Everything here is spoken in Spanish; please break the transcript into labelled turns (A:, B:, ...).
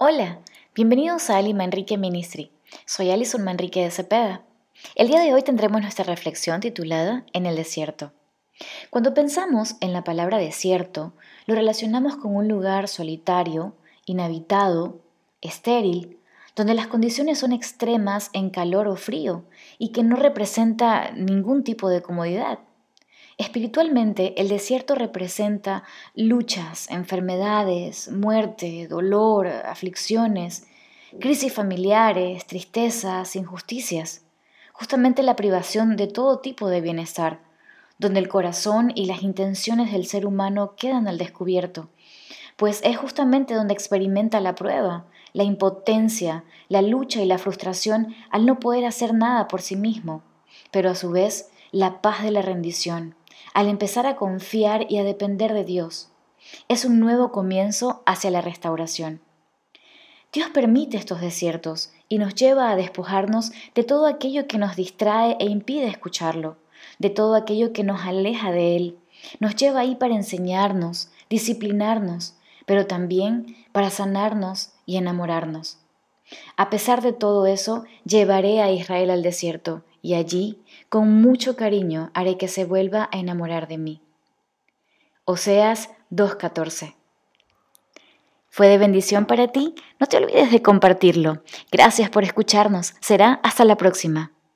A: Hola, bienvenidos a Ali Manrique Ministry. Soy Alison Manrique de Cepeda. El día de hoy tendremos nuestra reflexión titulada En el desierto. Cuando pensamos en la palabra desierto, lo relacionamos con un lugar solitario, inhabitado, estéril, donde las condiciones son extremas en calor o frío y que no representa ningún tipo de comodidad. Espiritualmente, el desierto representa luchas, enfermedades, muerte, dolor, aflicciones, crisis familiares, tristezas, injusticias, justamente la privación de todo tipo de bienestar, donde el corazón y las intenciones del ser humano quedan al descubierto, pues es justamente donde experimenta la prueba, la impotencia, la lucha y la frustración al no poder hacer nada por sí mismo, pero a su vez la paz de la rendición, al empezar a confiar y a depender de Dios. Es un nuevo comienzo hacia la restauración. Dios permite estos desiertos y nos lleva a despojarnos de todo aquello que nos distrae e impide escucharlo, de todo aquello que nos aleja de Él. Nos lleva ahí para enseñarnos, disciplinarnos, pero también para sanarnos y enamorarnos. A pesar de todo eso, llevaré a Israel al desierto y allí, con mucho cariño, haré que se vuelva a enamorar de mí. Oseas 2.14 ¿Fue de bendición para ti? No te olvides de compartirlo. Gracias por escucharnos. Será hasta la próxima.